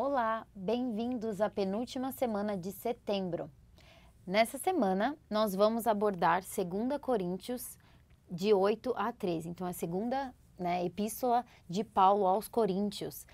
Olá, bem-vindos à penúltima semana de setembro. Nessa semana, nós vamos abordar 2 Coríntios de 8 a 13. Então, é a segunda né, epístola de Paulo aos Coríntios.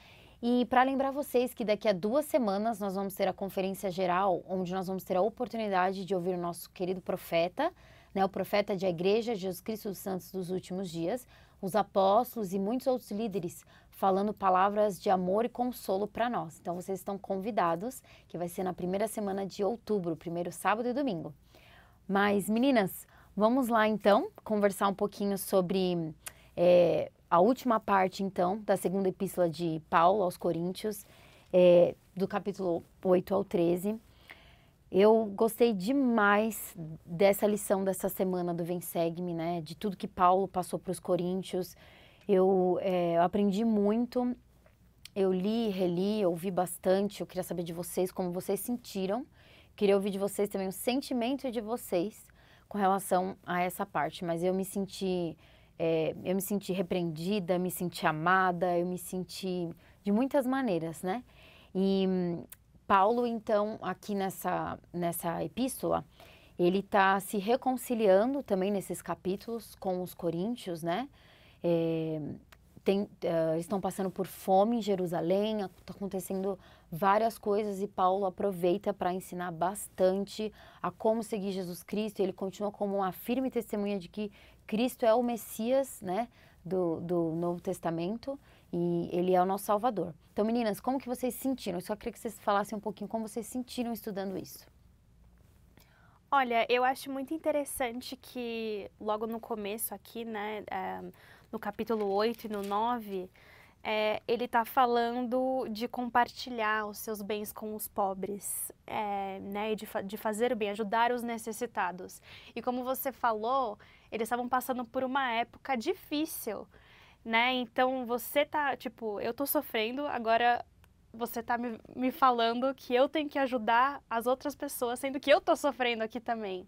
E para lembrar vocês que daqui a duas semanas nós vamos ter a conferência geral, onde nós vamos ter a oportunidade de ouvir o nosso querido profeta, né, o profeta de a Igreja Jesus Cristo dos Santos dos últimos dias, os apóstolos e muitos outros líderes falando palavras de amor e consolo para nós. Então vocês estão convidados, que vai ser na primeira semana de outubro, primeiro sábado e domingo. Mas meninas, vamos lá então conversar um pouquinho sobre é, a última parte então da segunda epístola de Paulo aos Coríntios, é, do capítulo 8 ao 13. Eu gostei demais dessa lição dessa semana do Vem Segue-me, né? De tudo que Paulo passou para os coríntios. Eu, é, eu aprendi muito. Eu li, reli, ouvi bastante. Eu queria saber de vocês como vocês sentiram. Queria ouvir de vocês também o sentimento de vocês com relação a essa parte. Mas eu me senti, é, eu me senti repreendida, me senti amada, eu me senti de muitas maneiras, né? E Paulo, então, aqui nessa, nessa epístola, ele está se reconciliando também nesses capítulos com os coríntios, né? É, tem, uh, estão passando por fome em Jerusalém, está acontecendo várias coisas e Paulo aproveita para ensinar bastante a como seguir Jesus Cristo. Ele continua como uma firme testemunha de que Cristo é o Messias, né, do, do Novo Testamento e ele é o nosso Salvador. Então, meninas, como que vocês sentiram? Eu só queria que vocês falassem um pouquinho como vocês sentiram estudando isso. Olha, eu acho muito interessante que logo no começo aqui, né, é, no capítulo 8 e no 9, é, ele está falando de compartilhar os seus bens com os pobres, é, né, de, de fazer o bem, ajudar os necessitados. E como você falou, eles estavam passando por uma época difícil, né? Então você tá, tipo, eu tô sofrendo, agora você tá me, me falando que eu tenho que ajudar as outras pessoas, sendo que eu tô sofrendo aqui também.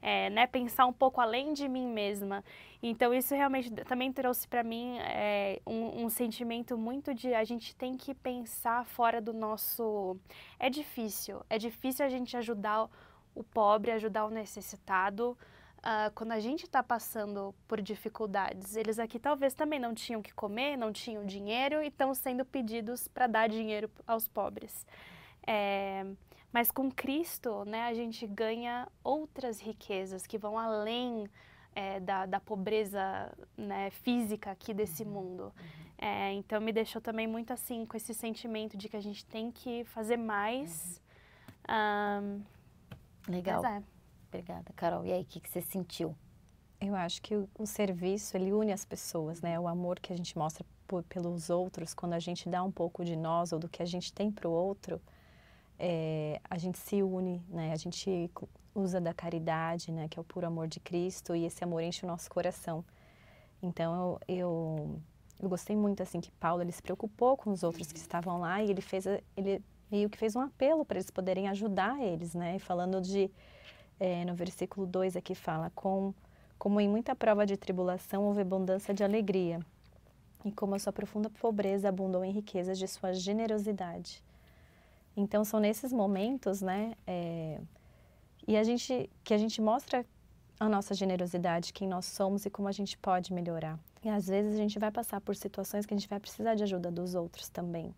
É, né, pensar um pouco além de mim mesma. Então isso realmente também trouxe para mim é, um, um, sentimento muito de a gente tem que pensar fora do nosso. É difícil, é difícil a gente ajudar o pobre, ajudar o necessitado uh, quando a gente está passando por dificuldades. Eles aqui talvez também não tinham que comer, não tinham dinheiro e estão sendo pedidos para dar dinheiro aos pobres. É, mas com Cristo, né, a gente ganha outras riquezas que vão além é, da, da, pobreza né, física aqui desse uhum. mundo. Uhum. É, então me deixou também muito assim com esse sentimento de que a gente tem que fazer mais. Uhum. Um, Legal. É. Obrigada, Carol. E aí, o que, que você sentiu? Eu acho que o, o, serviço, ele une as pessoas, né? O amor que a gente mostra por, pelos outros, quando a gente dá um pouco de nós ou do que a gente tem para o outro, é, a gente se une, né? A gente usa da caridade, né? Que é o puro amor de Cristo e esse amor enche o nosso coração. Então, eu, eu, eu gostei muito, assim, que Paulo, ele se preocupou com os outros que estavam lá e ele fez, ele meio que fez um apelo para eles poderem ajudar eles, né? E falando de é, no versículo 2 aqui fala, com, como em muita prova de tribulação houve abundância de alegria, e como a sua profunda pobreza abundou em riquezas de sua generosidade. Então são nesses momentos, né, é, e a gente, que a gente mostra a nossa generosidade, quem nós somos e como a gente pode melhorar. E às vezes a gente vai passar por situações que a gente vai precisar de ajuda dos outros também,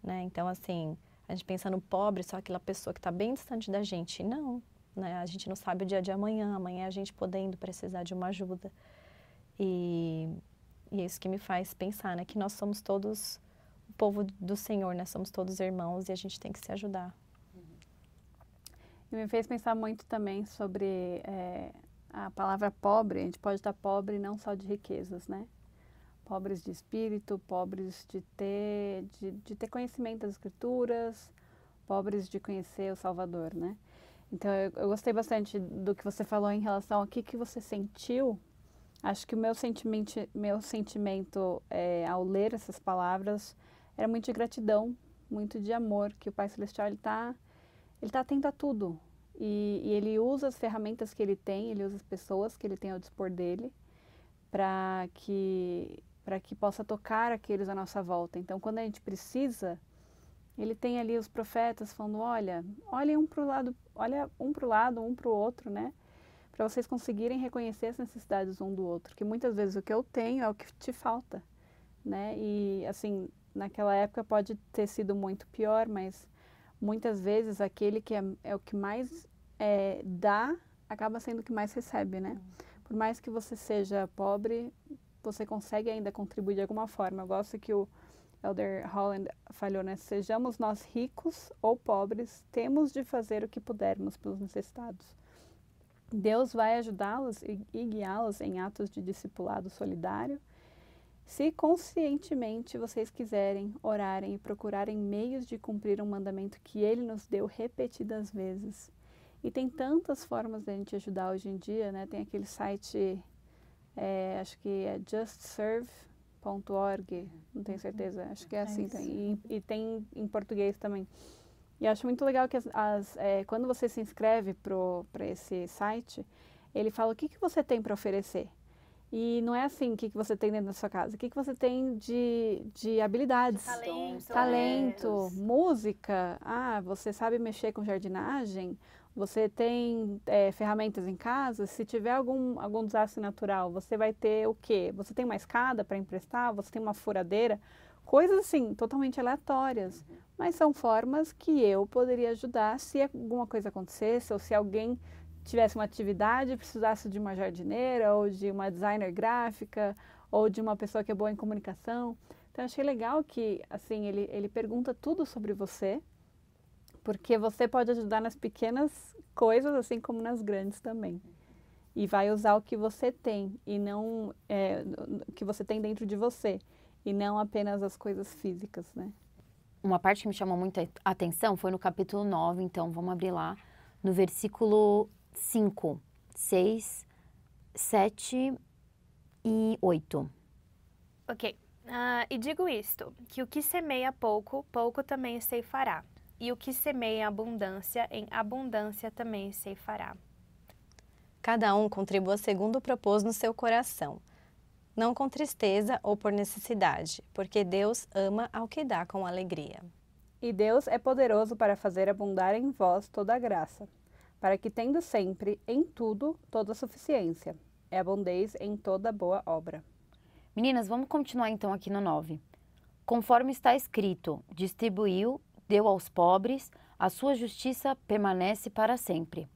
né? Então assim, a gente pensa no pobre, só aquela pessoa que está bem distante da gente. Não, né? A gente não sabe o dia de amanhã, amanhã a gente podendo precisar de uma ajuda. E, e é isso que me faz pensar, né? Que nós somos todos povo do Senhor, né? Somos todos irmãos e a gente tem que se ajudar. E me fez pensar muito também sobre é, a palavra pobre. A gente pode estar pobre não só de riquezas, né? Pobres de espírito, pobres de ter, de, de ter conhecimento das escrituras, pobres de conhecer o Salvador, né? Então, eu, eu gostei bastante do que você falou em relação ao que, que você sentiu. Acho que o meu sentimento, meu sentimento é, ao ler essas palavras era muito de gratidão, muito de amor, que o Pai Celestial está ele tá atento a tudo. E, e, ele usa as ferramentas que ele tem, ele usa as pessoas que ele tem ao dispor dele para que para que possa tocar aqueles à nossa volta. Então, quando a gente precisa, ele tem ali os profetas falando, olha, olhem um para o lado, olha um para o lado, um para o outro, né? Para vocês conseguirem reconhecer as necessidades um do outro, que muitas vezes o que eu tenho é o que te falta, né? E assim, naquela época pode ter sido muito pior, mas muitas vezes aquele que é, é o que mais é, dá acaba sendo o que mais recebe, né? Por mais que você seja pobre, você consegue ainda contribuir de alguma forma. Eu gosto que o Elder Holland falou, né? Sejamos nós ricos ou pobres, temos de fazer o que pudermos pelos necessitados. Deus vai ajudá-los e, e guiá-los em atos de discipulado solidário. Se conscientemente vocês quiserem, orarem e procurarem meios de cumprir um mandamento que Ele nos deu repetidas vezes. E tem tantas formas de a gente ajudar hoje em dia, né? Tem aquele site é, acho que é justserve.org, não tenho certeza, acho que é, é assim, tem, e, e, tem em português também. E acho muito legal que as, as é, quando você se inscreve para esse site, ele fala o que, que você tem para oferecer. E não é assim o que, que você tem dentro da sua casa, o que, que você tem de, de habilidades. De talento. Talento, música. Ah, você sabe mexer com jardinagem? Você tem é, ferramentas em casa? Se tiver algum, algum desastre natural, você vai ter o quê? Você tem uma escada para emprestar? Você tem uma furadeira? Coisas assim, totalmente aleatórias. Mas são formas que eu poderia ajudar se alguma coisa acontecesse ou se alguém tivesse uma atividade precisasse de uma jardineira ou de uma designer gráfica ou de uma pessoa que é boa em comunicação. Então, achei legal que, assim, ele, ele pergunta tudo sobre você porque você pode ajudar nas pequenas coisas, assim como nas grandes também. E vai usar o que você tem e não é, que você tem dentro de você e não apenas as coisas físicas, né? Uma parte que me chamou muita atenção foi no capítulo 9, então vamos abrir lá, no versículo 5, 6, 7 e 8. Ok. Uh, e digo isto, que o que semeia pouco, pouco também ceifará e o que semeia em abundância, em abundância também se fará. Cada um contribua segundo propôs no seu coração, não com tristeza ou por necessidade, porque Deus ama ao que dá com alegria. E Deus é poderoso para fazer abundar em vós toda a graça, para que, tendo sempre, em tudo, toda a suficiência, é abundez em toda boa obra. Meninas, vamos continuar então aqui no 9. Conforme está escrito, distribuiu deu aos pobres, a sua justiça permanece para sempre.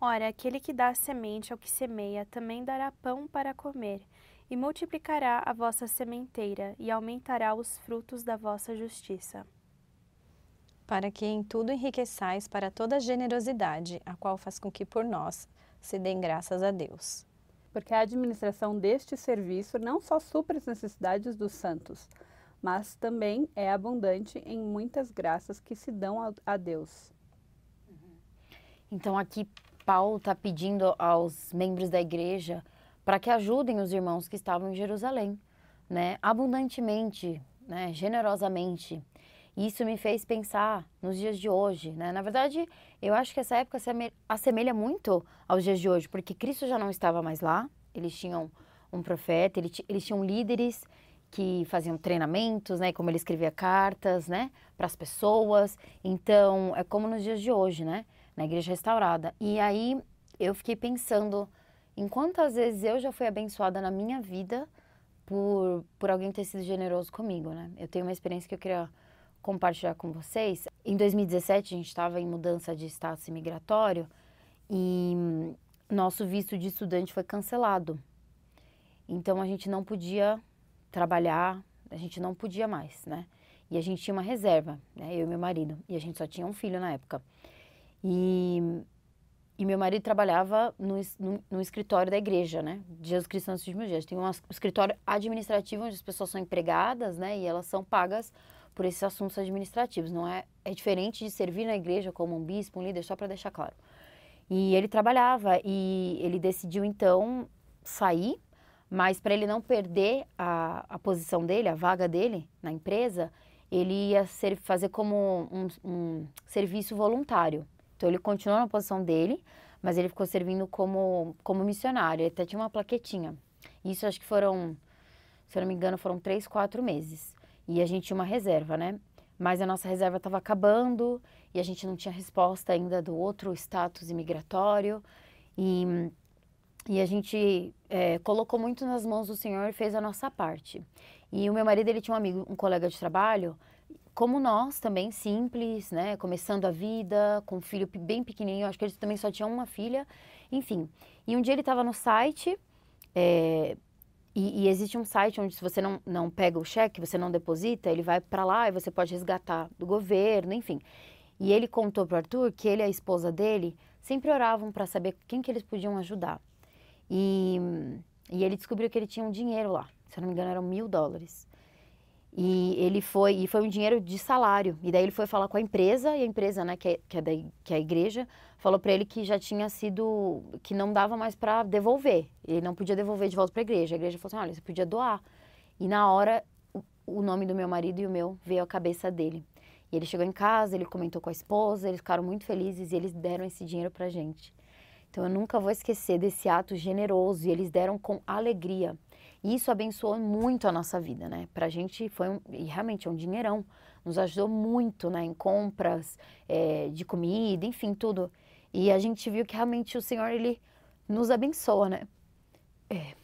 Ora, aquele que dá semente ao que semeia também dará pão para comer, e multiplicará a vossa sementeira, e aumentará os frutos da vossa justiça. Para que em tudo enriqueçais para toda generosidade, a qual faz com que por nós se deem graças a Deus. Porque a administração deste serviço não só supre as necessidades dos santos, mas também é abundante em muitas graças que se dão a, a Deus. Então aqui Paulo está pedindo aos membros da igreja para que ajudem os irmãos que estavam em Jerusalém, né, abundantemente, né, generosamente. Isso me fez pensar nos dias de hoje, né? Na verdade, eu acho que essa época se assemelha muito aos dias de hoje, porque Cristo já não estava mais lá. Eles tinham um profeta, eles tinham líderes que faziam treinamentos, né, como ele escrevia cartas, né, para as pessoas. Então, é como nos dias de hoje, né, na igreja restaurada. E aí eu fiquei pensando em quantas vezes eu já fui abençoada na minha vida por, por alguém ter sido generoso comigo, né? Eu tenho uma experiência que eu queria compartilhar com vocês. Em 2017, a gente estava em mudança de status imigratório e nosso visto de estudante foi cancelado. Então, a gente não podia trabalhar, a gente não podia mais, né? E a gente tinha uma reserva, né? Eu e meu marido. E a gente só tinha um filho na época. E, e meu marido trabalhava no, no, no escritório da igreja, né? De Jesus Cristo nos últimos dias. Tem um escritório administrativo onde as pessoas são empregadas, né? E elas são pagas por esses assuntos administrativos. Não é, é diferente de servir na igreja como um bispo, um líder, só para deixar claro. E ele trabalhava e ele decidiu então sair, mas para ele não perder a, a posição dele, a vaga dele na empresa, ele ia ser, fazer como um, um serviço voluntário. Então ele continuou na posição dele, mas ele ficou servindo como, como missionário. Ele até tinha uma plaquetinha. Isso acho que foram, se eu não me engano, foram três, quatro meses. E a gente tinha uma reserva, né? Mas a nossa reserva estava acabando e a gente não tinha resposta ainda do outro status imigratório. E, e a gente é, colocou muito nas mãos do Senhor e fez a nossa parte. E o meu marido, ele tinha um amigo, um colega de trabalho, como nós também, simples, né? Começando a vida, com um filho bem pequenininho, acho que ele também só tinha uma filha, enfim. E um dia ele estava no site, é, e, e, existe um site onde se você não, não pega o cheque, você não deposita, ele vai para lá e você pode resgatar do governo, enfim. E ele contou para Arthur que ele e a esposa dele sempre oravam para saber quem que eles podiam ajudar. E, e ele descobriu que ele tinha um dinheiro lá, se eu não me engano eram mil dólares. E ele foi, e foi um dinheiro de salário. E daí ele foi falar com a empresa, e a empresa, né, que é, que é, da, que é a igreja, falou para ele que já tinha sido, que não dava mais para devolver. Ele não podia devolver de volta para a igreja. A igreja falou assim: olha, você podia doar. E na hora, o, o nome do meu marido e o meu veio à cabeça dele. E ele chegou em casa, ele comentou com a esposa, eles ficaram muito felizes e eles deram esse dinheiro para gente. Então eu nunca vou esquecer desse ato generoso e eles deram com alegria. E isso abençoou muito a nossa vida, né? Pra gente foi um, e realmente é um dinheirão. Nos ajudou muito, né? Em compras é, de comida, enfim, tudo. E a gente viu que realmente o Senhor, Ele nos abençoa, né? É,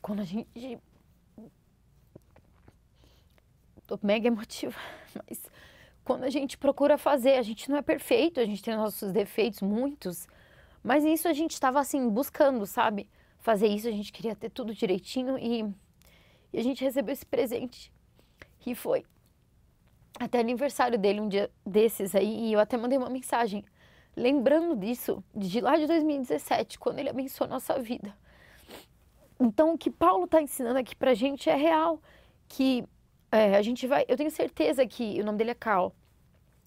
quando a gente... Tô mega emotiva, mas quando a gente procura fazer, a gente não é perfeito, a gente tem nossos defeitos, muitos, mas nisso a gente estava assim, buscando, sabe? Fazer isso, a gente queria ter tudo direitinho e, e a gente recebeu esse presente que foi até aniversário dele um dia desses aí e eu até mandei uma mensagem lembrando disso de lá de 2017 quando ele abençoou nossa vida. Então o que Paulo está ensinando aqui para a gente é real que é, a gente vai, eu tenho certeza que o nome dele é Carl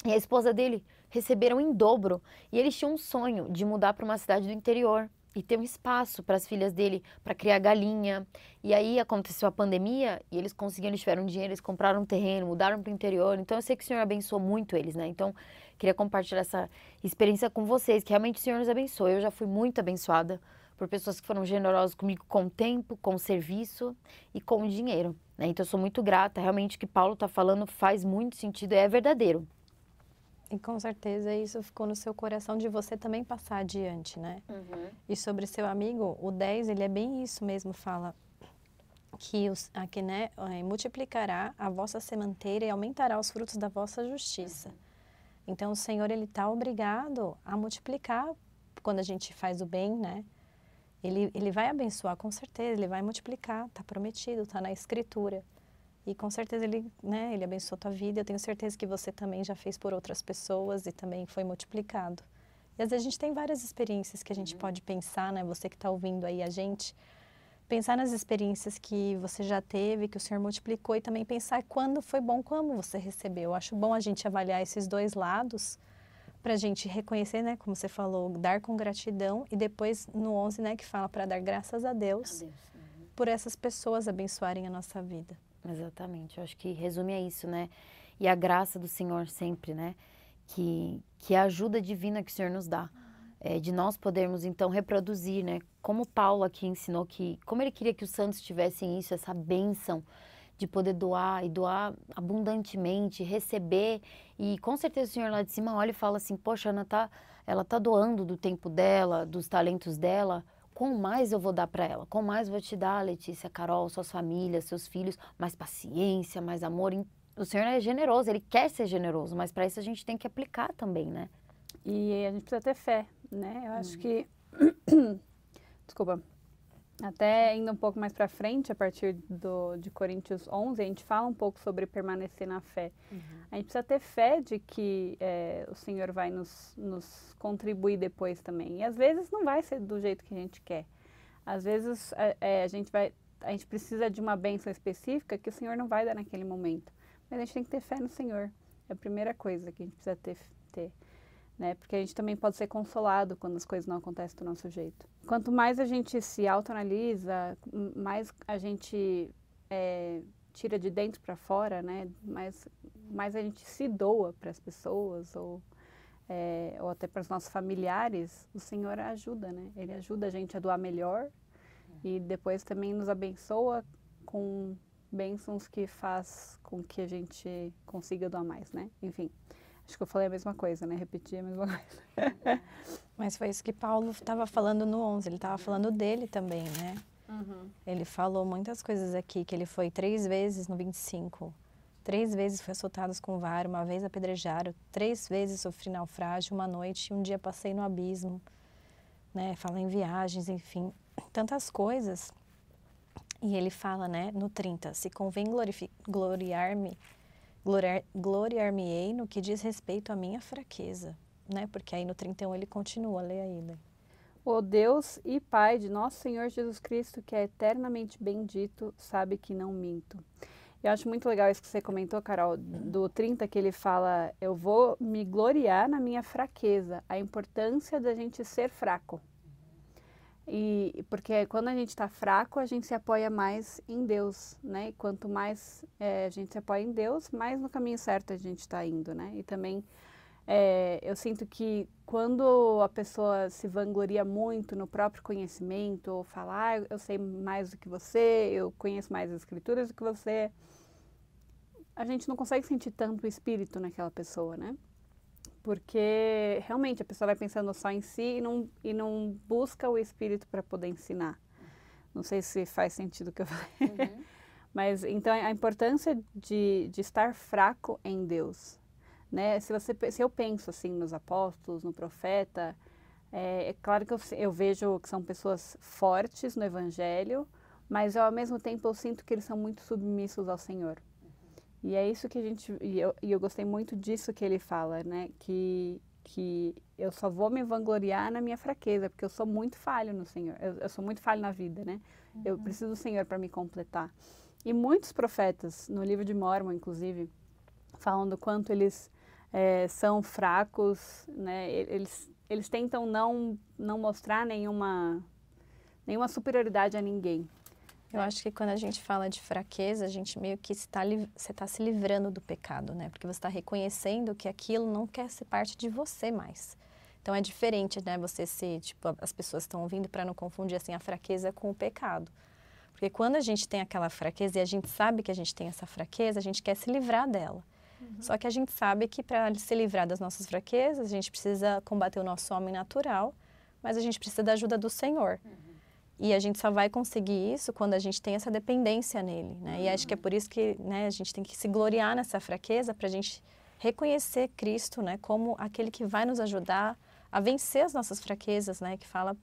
e a esposa dele receberam em dobro e eles tinham um sonho de mudar para uma cidade do interior e ter um espaço para as filhas dele para criar galinha. E aí aconteceu a pandemia e eles conseguiram, eles tiveram dinheiro, eles compraram um terreno, mudaram para o interior. Então eu sei que o Senhor abençoou muito eles, né? Então queria compartilhar essa experiência com vocês, que realmente o Senhor nos abençoe. Eu já fui muito abençoada por pessoas que foram generosas comigo com tempo, com serviço e com dinheiro. Né? Então eu sou muito grata. Realmente o que Paulo está falando faz muito sentido, é verdadeiro. E com certeza isso ficou no seu coração de você também passar adiante, né? Uhum. E sobre seu amigo, o 10, ele é bem isso mesmo, fala que os, aqui, né, é, multiplicará a vossa sementeira e aumentará os frutos da vossa justiça. Uhum. Então o Senhor ele está obrigado a multiplicar quando a gente faz o bem, né? Ele, ele vai abençoar com certeza, ele vai multiplicar, está prometido, está na escritura. E com certeza ele, né, ele abençoou tua vida. Eu tenho certeza que você também já fez por outras pessoas e também foi multiplicado. E às vezes a gente tem várias experiências que a gente uhum. pode pensar, né? Você que está ouvindo aí a gente, pensar nas experiências que você já teve, que o Senhor multiplicou e também pensar quando foi bom, como você recebeu. Eu acho bom a gente avaliar esses dois lados para a gente reconhecer, né? Como você falou, dar com gratidão e depois no 11, né? Que fala para dar graças a Deus, a Deus. Uhum. por essas pessoas abençoarem a nossa vida. Exatamente, eu acho que resume a isso, né? E a graça do Senhor sempre, né? Que, que é a ajuda divina que o Senhor nos dá. É, de nós podermos então reproduzir, né? Como Paulo aqui ensinou que, como ele queria que os santos tivessem isso, essa bênção de poder doar e doar abundantemente, receber. E com certeza o Senhor lá de cima olha e fala assim: Poxa, Ana tá, ela tá doando do tempo dela, dos talentos dela com mais eu vou dar para ela? Com mais vou te dar, Letícia, Carol, suas famílias, seus filhos, mais paciência, mais amor. O Senhor é generoso, Ele quer ser generoso, mas para isso a gente tem que aplicar também, né? E a gente precisa ter fé, né? Eu acho hum. que. Desculpa. Até indo um pouco mais para frente, a partir do, de Coríntios 11, a gente fala um pouco sobre permanecer na fé. Uhum. A gente precisa ter fé de que é, o Senhor vai nos, nos contribuir depois também. E às vezes não vai ser do jeito que a gente quer. Às vezes é, é, a gente vai, a gente precisa de uma bênção específica que o Senhor não vai dar naquele momento. Mas a gente tem que ter fé no Senhor. É a primeira coisa que a gente precisa ter, ter né? Porque a gente também pode ser consolado quando as coisas não acontecem do nosso jeito. Quanto mais a gente se autoanalisa, mais a gente é, tira de dentro para fora, né? Mais, mais a gente se doa para as pessoas ou é, ou até para os nossos familiares, o Senhor ajuda, né? Ele ajuda a gente a doar melhor e depois também nos abençoa com bênçãos que faz com que a gente consiga doar mais, né? Enfim, acho que eu falei a mesma coisa, né? Repeti a mesma coisa. Mas foi isso que Paulo estava falando no 11, ele estava falando dele também, né? Uhum. Ele falou muitas coisas aqui, que ele foi três vezes no 25. Três vezes foi assaltado com vara, uma vez apedrejaram, três vezes sofri naufrágio, uma noite, um dia passei no abismo. Né? Fala em viagens, enfim, tantas coisas. E ele fala, né, no 30, se convém gloriar-me, gloriar-me-ei no que diz respeito à minha fraqueza, né? Porque aí no 31 ele continua, lê aí, né? O Deus e Pai de nosso Senhor Jesus Cristo, que é eternamente bendito, sabe que não minto. Eu acho muito legal isso que você comentou, Carol, do 30, que ele fala: Eu vou me gloriar na minha fraqueza, a importância da gente ser fraco. E porque quando a gente está fraco, a gente se apoia mais em Deus, né? E quanto mais é, a gente se apoia em Deus, mais no caminho certo a gente está indo, né? E também é, eu sinto que quando a pessoa se vangloria muito no próprio conhecimento, ou falar, ah, eu sei mais do que você, eu conheço mais as escrituras do que você, a gente não consegue sentir tanto o espírito naquela pessoa, né? Porque realmente a pessoa vai pensando só em si e não, e não busca o espírito para poder ensinar. Não sei se faz sentido o que eu falei. Uhum. Mas então a importância de, de estar fraco em Deus. Né? Se, você, se eu penso assim nos apóstolos, no profeta, é, é claro que eu, eu vejo que são pessoas fortes no evangelho, mas eu, ao mesmo tempo eu sinto que eles são muito submissos ao Senhor. E é isso que a gente. E eu, e eu gostei muito disso que ele fala, né? Que, que eu só vou me vangloriar na minha fraqueza, porque eu sou muito falho no Senhor. Eu, eu sou muito falho na vida, né? Uhum. Eu preciso do Senhor para me completar. E muitos profetas, no livro de Mormon, inclusive, falam do quanto eles é, são fracos, né? Eles, eles tentam não, não mostrar nenhuma, nenhuma superioridade a ninguém. Eu acho que quando a gente fala de fraqueza, a gente meio que está você está se livrando do pecado, né? Porque você está reconhecendo que aquilo não quer ser parte de você mais. Então é diferente, né? Você ser, tipo, as pessoas estão ouvindo para não confundir assim a fraqueza com o pecado. Porque quando a gente tem aquela fraqueza e a gente sabe que a gente tem essa fraqueza, a gente quer se livrar dela. Uhum. Só que a gente sabe que para se livrar das nossas fraquezas, a gente precisa combater o nosso homem natural, mas a gente precisa da ajuda do Senhor. Uhum. E a gente só vai conseguir isso quando a gente tem essa dependência nele, né? E acho que é por isso que né, a gente tem que se gloriar nessa fraqueza para a gente reconhecer Cristo, né, como aquele que vai nos ajudar a vencer as nossas fraquezas, né? Que fala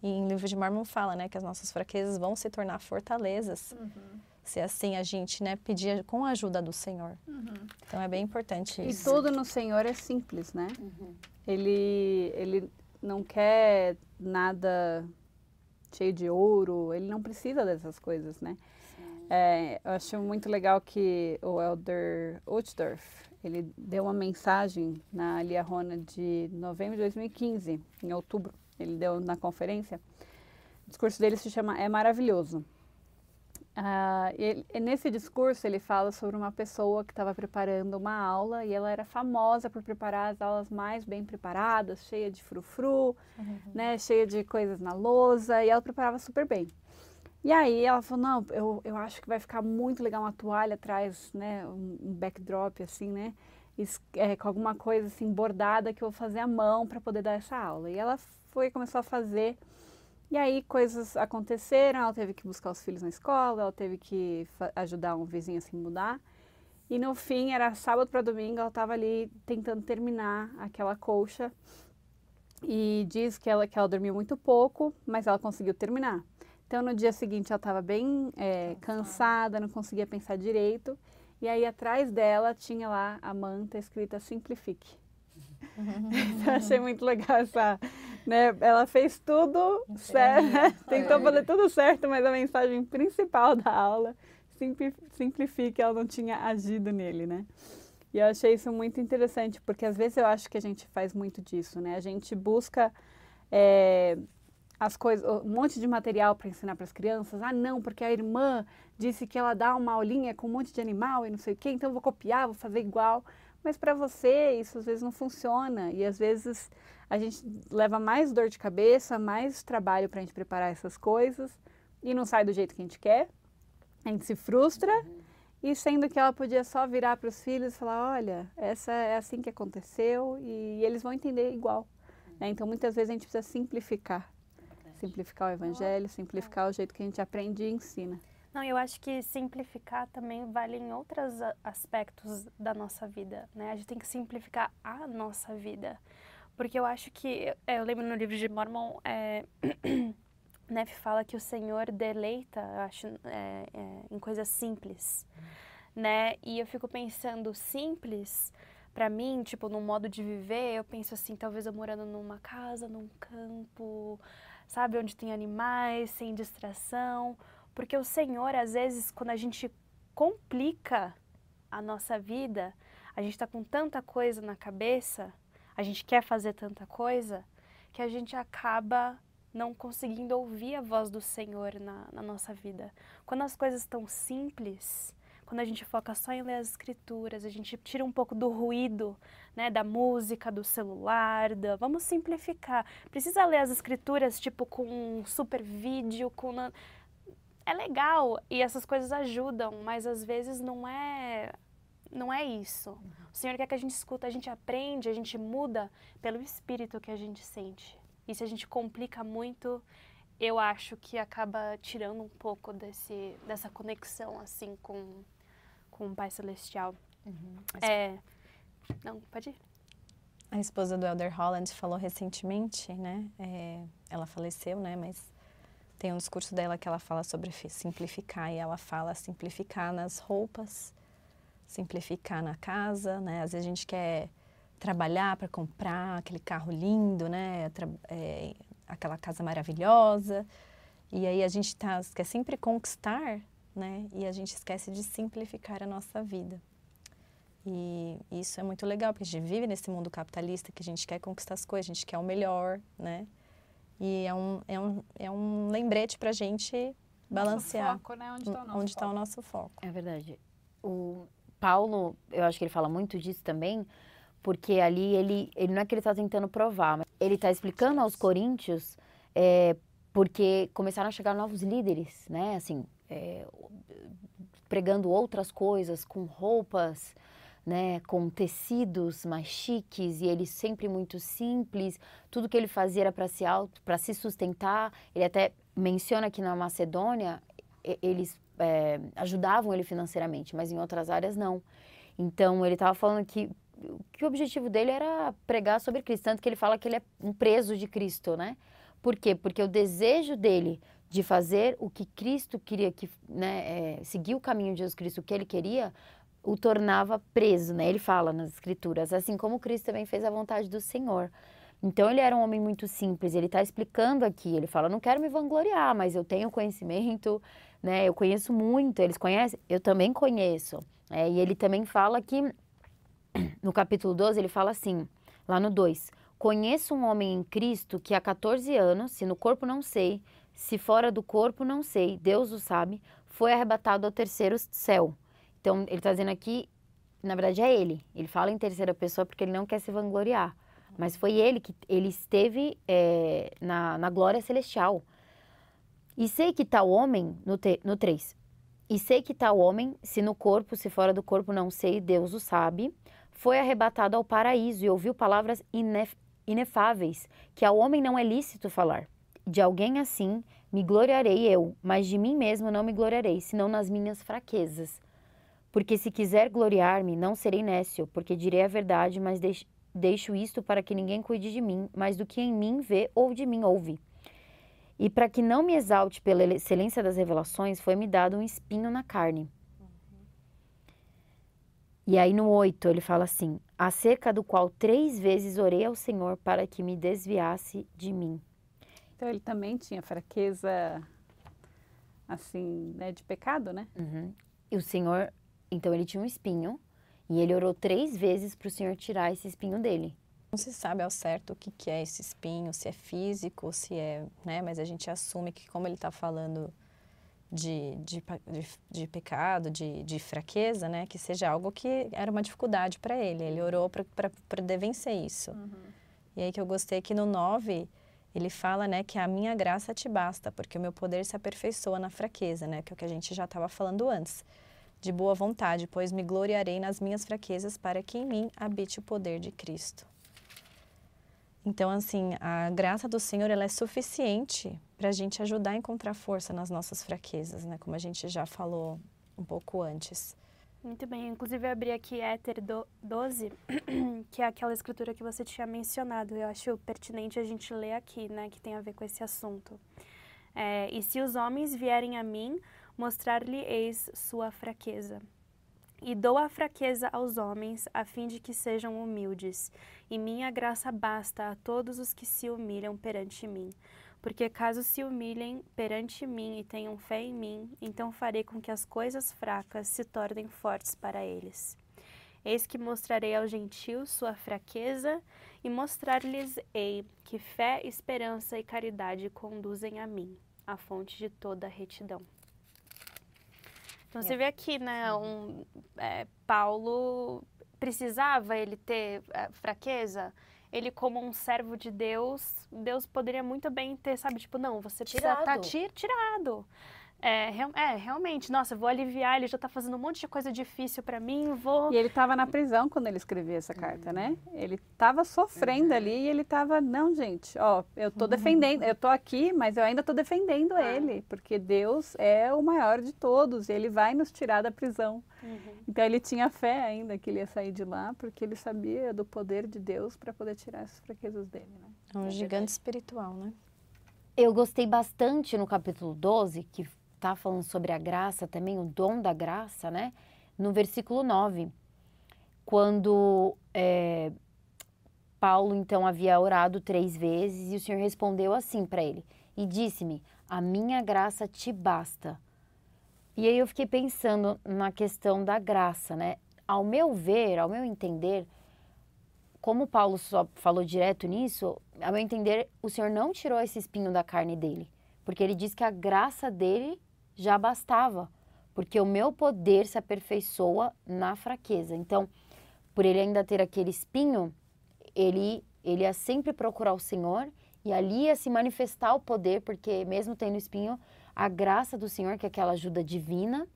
em livro de Mormon fala, né, que as nossas fraquezas vão se tornar fortalezas. Uhum. Se assim a gente, né, pedir com a ajuda do Senhor. Uhum. Então é bem importante isso. E tudo no Senhor é simples, né? Uhum. Ele ele não quer nada cheio de ouro, ele não precisa dessas coisas, né? É, eu acho muito legal que o Elder Uchtdorf, ele deu uma mensagem na Liahona de novembro de 2015, em outubro, ele deu na conferência. O discurso dele se chama É Maravilhoso. Uh, ele, nesse discurso ele fala sobre uma pessoa que estava preparando uma aula e ela era famosa por preparar as aulas mais bem preparadas, cheia de frufru, uhum. né, cheia de coisas na lousa e ela preparava super bem. E aí ela falou, não, eu, eu acho que vai ficar muito legal uma toalha atrás, né, um, um backdrop assim, né, é, com alguma coisa assim bordada que eu vou fazer à mão para poder dar essa aula. E ela foi começou a fazer e aí coisas aconteceram, ela teve que buscar os filhos na escola, ela teve que ajudar um vizinho a se mudar. E no fim, era sábado para domingo, ela estava ali tentando terminar aquela colcha. E diz que ela, que ela dormiu muito pouco, mas ela conseguiu terminar. Então, no dia seguinte, ela estava bem é, cansada, não conseguia pensar direito. E aí, atrás dela, tinha lá a manta escrita Simplifique. então, achei muito legal essa, né? Ela fez tudo certo, tentou fazer tudo certo, mas a mensagem principal da aula simplifique, ela não tinha agido nele, né? E eu achei isso muito interessante, porque às vezes eu acho que a gente faz muito disso, né? A gente busca é, as coisas, um monte de material para ensinar para as crianças. Ah, não, porque a irmã disse que ela dá uma aulinha com um monte de animal e não sei o quê, então eu vou copiar, vou fazer igual. Mas para você isso às vezes não funciona e às vezes a gente leva mais dor de cabeça, mais trabalho para a gente preparar essas coisas e não sai do jeito que a gente quer. A gente se frustra. Uhum e sendo que ela podia só virar para os filhos e falar, olha, essa é assim que aconteceu e eles vão entender igual. Né? Então, muitas vezes a gente precisa simplificar. Simplificar o evangelho, simplificar o jeito que a gente aprende e ensina. Não, eu acho que simplificar também vale em outros aspectos da nossa vida, né? A gente tem que simplificar a nossa vida. Porque eu acho que, é, eu lembro no livro de Mormon, é, Neff fala que o Senhor deleita, eu acho, é, é, em coisas simples, né? E eu fico pensando, simples, para mim, tipo, no modo de viver, eu penso assim, talvez eu morando numa casa, num campo, sabe, onde tem animais, sem distração, porque o Senhor, às vezes, quando a gente complica a nossa vida, a gente está com tanta coisa na cabeça, a gente quer fazer tanta coisa, que a gente acaba não conseguindo ouvir a voz do Senhor na, na nossa vida. Quando as coisas estão simples, quando a gente foca só em ler as escrituras, a gente tira um pouco do ruído, né, da música, do celular, da... vamos simplificar. Precisa ler as escrituras tipo com um super vídeo, com é legal e essas coisas ajudam, mas às vezes não é não é isso. O Senhor quer que a gente escuta, a gente aprende, a gente muda pelo espírito que a gente sente. E se a gente complica muito, eu acho que acaba tirando um pouco desse, dessa conexão assim com, com o Pai Celestial. Uhum. É, não, pode ir. A esposa do Elder Holland falou recentemente, né? É, ela faleceu, né? Mas tem um discurso dela que ela fala sobre simplificar e ela fala simplificar nas roupas, simplificar na casa, né? Às vezes a gente quer trabalhar para comprar aquele carro lindo, né? É, aquela casa maravilhosa. E aí a gente tá, quer sempre conquistar, né? E a gente esquece de simplificar a nossa vida. E isso é muito legal, porque a gente vive nesse mundo capitalista que a gente quer conquistar as coisas, a gente quer o melhor, né? E é um, é um, é um lembrete para a gente balancear. Foco, né? Onde está o, tá o nosso foco. É verdade. O Paulo, eu acho que ele fala muito disso também, porque ali ele, ele não é que ele está tentando provar, mas ele está explicando aos coríntios é, porque começaram a chegar novos líderes, né? Assim, é, pregando outras coisas, com roupas, né? Com tecidos mais chiques e ele sempre muito simples. Tudo que ele fazia era para se auto, para se sustentar. Ele até menciona que na Macedônia eles é, ajudavam ele financeiramente, mas em outras áreas não. Então ele estava falando que que o objetivo dele era pregar sobre Cristo, tanto que ele fala que ele é um preso de Cristo, né? Por quê? Porque o desejo dele de fazer o que Cristo queria, que, né, é, seguir o caminho de Jesus Cristo, o que ele queria, o tornava preso, né? Ele fala nas escrituras, assim como Cristo também fez a vontade do Senhor. Então ele era um homem muito simples, ele está explicando aqui, ele fala, não quero me vangloriar, mas eu tenho conhecimento, né? Eu conheço muito, eles conhecem? Eu também conheço. É, e ele também fala que no capítulo 12, ele fala assim, lá no 2: Conheço um homem em Cristo que há 14 anos, se no corpo não sei, se fora do corpo não sei, Deus o sabe, foi arrebatado ao terceiro céu. Então, ele está dizendo aqui, na verdade é ele. Ele fala em terceira pessoa porque ele não quer se vangloriar. Mas foi ele que ele esteve é, na, na glória celestial. E sei que tal homem, no, te, no 3, e sei que tal homem, se no corpo, se fora do corpo não sei, Deus o sabe, foi arrebatado ao paraíso e ouviu palavras inef inefáveis, que ao homem não é lícito falar. De alguém assim me gloriarei eu, mas de mim mesmo não me gloriarei, senão nas minhas fraquezas. Porque se quiser gloriar-me, não serei nécio, porque direi a verdade, mas deix deixo isto para que ninguém cuide de mim, mas do que em mim vê ou de mim ouve. E para que não me exalte pela excelência das revelações, foi-me dado um espinho na carne e aí no 8 ele fala assim: acerca do qual três vezes orei ao Senhor para que me desviasse de mim. Então ele também tinha fraqueza, assim, né, de pecado, né? Uhum. E o Senhor, então ele tinha um espinho, E ele orou três vezes para o Senhor tirar esse espinho dele. Não se sabe ao certo o que, que é esse espinho, se é físico, se é, né? Mas a gente assume que como ele está falando de, de, de, de, pecado, de, de fraqueza, né? Que seja algo que era uma dificuldade para ele. Ele orou para poder vencer isso. Uhum. E aí que eu gostei que no 9 ele fala, né, que a minha graça te basta, porque o meu poder se aperfeiçoa na fraqueza, né? Que é o que a gente já estava falando antes. De boa vontade, pois me gloriarei nas minhas fraquezas para que em mim habite o poder de Cristo. Então, assim, a graça do Senhor ela é suficiente para a gente ajudar a encontrar força nas nossas fraquezas, né? Como a gente já falou um pouco antes. Muito bem. Inclusive, eu abri aqui Éter 12, que é aquela escritura que você tinha mencionado. Eu acho pertinente a gente ler aqui, né? Que tem a ver com esse assunto. É, e se os homens vierem a mim, mostrar-lhe-eis sua fraqueza. E dou a fraqueza aos homens, a fim de que sejam humildes. E minha graça basta a todos os que se humilham perante mim. Porque caso se humilhem perante mim e tenham fé em mim, então farei com que as coisas fracas se tornem fortes para eles. Eis que mostrarei aos gentios sua fraqueza e mostrar-lhes-ei que fé, esperança e caridade conduzem a mim, a fonte de toda retidão. Então você vê aqui, né, um, é, Paulo precisava ele ter é, fraqueza, ele como um servo de Deus, Deus poderia muito bem ter, sabe, tipo, não, você precisa estar tá tirado. É, é, realmente, nossa, vou aliviar, ele já está fazendo um monte de coisa difícil para mim, vou... E ele estava na prisão quando ele escrevia essa carta, uhum. né? Ele estava sofrendo uhum. ali e ele estava, não, gente, ó, eu estou uhum. defendendo, eu estou aqui, mas eu ainda estou defendendo ah. ele, porque Deus é o maior de todos, e ele vai nos tirar da prisão. Uhum. Então ele tinha fé ainda que ele ia sair de lá, porque ele sabia do poder de Deus para poder tirar essas fraquezas dele, né? É um gigante espiritual, né? Eu gostei bastante no capítulo 12, que está falando sobre a graça também, o dom da graça, né? No versículo 9, quando é, Paulo então havia orado três vezes e o Senhor respondeu assim para ele e disse-me: A minha graça te basta. E aí eu fiquei pensando na questão da graça, né? Ao meu ver, ao meu entender, como Paulo só falou direto nisso, ao meu entender, o Senhor não tirou esse espinho da carne dele, porque ele diz que a graça dele já bastava, porque o meu poder se aperfeiçoa na fraqueza. Então, por ele ainda ter aquele espinho, ele, ele ia sempre procurar o Senhor e ali ia se manifestar o poder, porque mesmo tendo espinho, a graça do Senhor, que é aquela ajuda divina,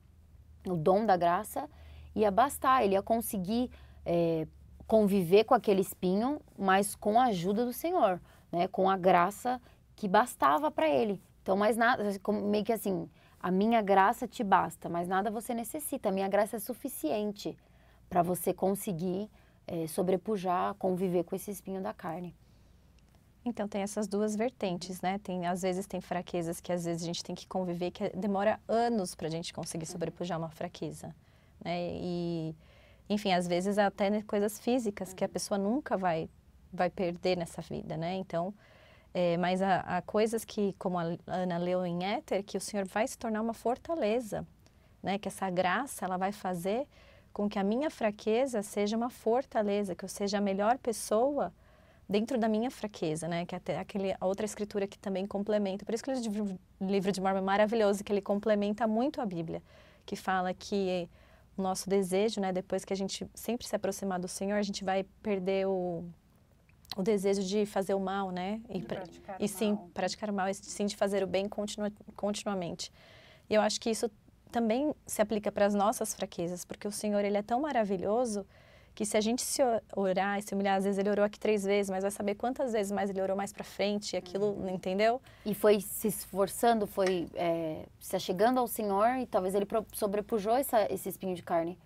o dom da graça, ia bastar, ele ia conseguir é, conviver com aquele espinho, mas com a ajuda do Senhor, né? com a graça que bastava para ele. Então, mais nada, meio que assim, a minha graça te basta, mas nada você necessita. A minha graça é suficiente para você conseguir é, sobrepujar, conviver com esse espinho da carne. Então tem essas duas vertentes, né? Tem às vezes tem fraquezas que às vezes a gente tem que conviver que demora anos para a gente conseguir sobrepujar uma fraqueza, né? E enfim, às vezes até coisas físicas que a pessoa nunca vai vai perder nessa vida, né? Então é, mas há, há, coisas que, como a Ana leu em Éter, que o Senhor vai se tornar uma fortaleza, né? Que essa graça, ela vai fazer com que a minha fraqueza seja uma fortaleza, que eu seja a melhor pessoa dentro da minha fraqueza, né? Que até aquele a outra escritura que também complementa. Por isso que o livro de Mormon é maravilhoso, que ele complementa muito a Bíblia, que fala que o nosso desejo, né? Depois que a gente sempre se aproximar do Senhor, a gente vai perder o o desejo de fazer o mal, né? E, praticar e sim, mal. praticar o mal, e sim de fazer o bem continua, continuamente. E eu acho que isso também se aplica para as nossas fraquezas, porque o Senhor, Ele é tão maravilhoso que se a gente se orar e se humilhar, às vezes Ele orou aqui três vezes, mas vai saber quantas vezes mais Ele orou mais para frente, e aquilo, uhum. entendeu? E foi se esforçando, foi é, se chegando ao Senhor e talvez Ele sobrepujou essa, esse espinho de carne,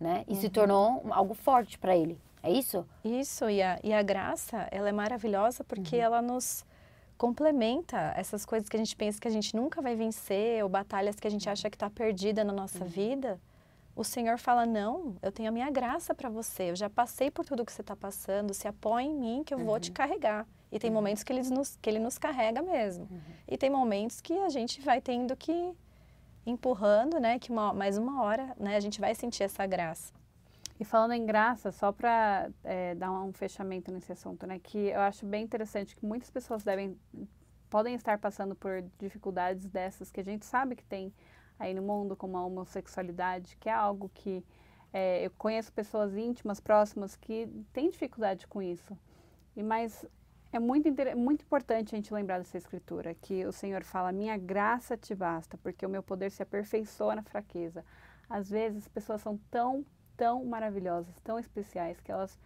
né? E uhum. se tornou algo forte para Ele. É isso? Isso, e a, e a graça, ela é maravilhosa porque uhum. ela nos complementa essas coisas que a gente pensa que a gente nunca vai vencer, ou batalhas que a gente acha que está perdida na nossa uhum. vida. O Senhor fala: Não, eu tenho a minha graça para você, eu já passei por tudo que você está passando, se apoia em mim que eu uhum. vou te uhum. carregar. E tem uhum. momentos que ele, nos, que ele nos carrega mesmo. Uhum. E tem momentos que a gente vai tendo que empurrando, né? Que uma, mais uma hora, né? A gente vai sentir essa graça. E falando em graça, só para é, dar um fechamento nesse assunto, né, que eu acho bem interessante que muitas pessoas devem podem estar passando por dificuldades dessas que a gente sabe que tem aí no mundo, como a homossexualidade, que é algo que é, eu conheço pessoas íntimas, próximas, que têm dificuldade com isso. E mas é muito, muito importante a gente lembrar dessa escritura, que o Senhor fala, minha graça te basta, porque o meu poder se aperfeiçoa na fraqueza. Às vezes as pessoas são tão, tão maravilhosas, tão especiais, que elas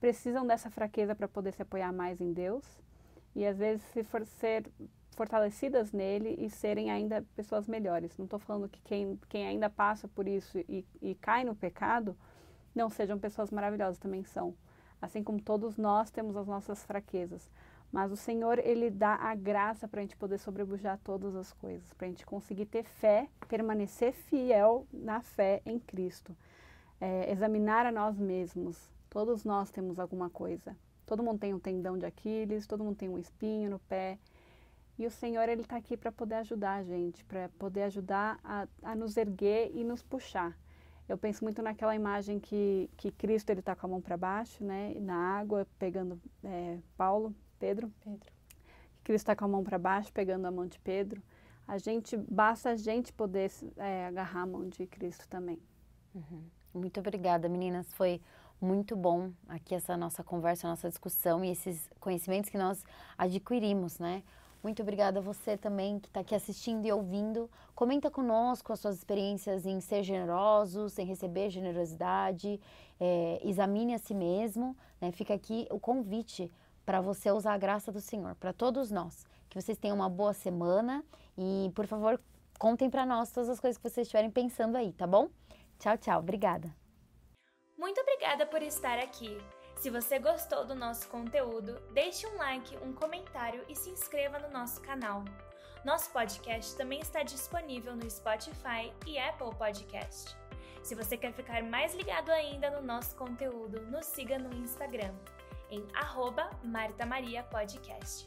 precisam dessa fraqueza para poder se apoiar mais em Deus e às vezes se for ser fortalecidas nele e serem ainda pessoas melhores. Não estou falando que quem, quem ainda passa por isso e, e cai no pecado não sejam pessoas maravilhosas, também são. Assim como todos nós temos as nossas fraquezas. Mas o Senhor, Ele dá a graça para a gente poder sobrepujar todas as coisas, para a gente conseguir ter fé, permanecer fiel na fé em Cristo. É, examinar a nós mesmos. Todos nós temos alguma coisa. Todo mundo tem um tendão de Aquiles, todo mundo tem um espinho no pé. E o Senhor, Ele está aqui para poder ajudar a gente, para poder ajudar a, a nos erguer e nos puxar. Eu penso muito naquela imagem que, que Cristo ele está com a mão para baixo, né, na água, pegando é, Paulo, Pedro. Pedro. Cristo está com a mão para baixo, pegando a mão de Pedro. A gente basta a gente poder é, agarrar a mão de Cristo também. Uhum. Muito obrigada, meninas. Foi muito bom aqui essa nossa conversa, nossa discussão e esses conhecimentos que nós adquirimos, né? Muito obrigada a você também que está aqui assistindo e ouvindo. Comenta conosco as suas experiências em ser generosos, em receber generosidade. É, examine a si mesmo. Né? Fica aqui o convite para você usar a graça do Senhor, para todos nós. Que vocês tenham uma boa semana e, por favor, contem para nós todas as coisas que vocês estiverem pensando aí, tá bom? Tchau, tchau. Obrigada. Muito obrigada por estar aqui. Se você gostou do nosso conteúdo, deixe um like, um comentário e se inscreva no nosso canal. Nosso podcast também está disponível no Spotify e Apple Podcast. Se você quer ficar mais ligado ainda no nosso conteúdo, nos siga no Instagram, em arroba Marta Maria Podcast.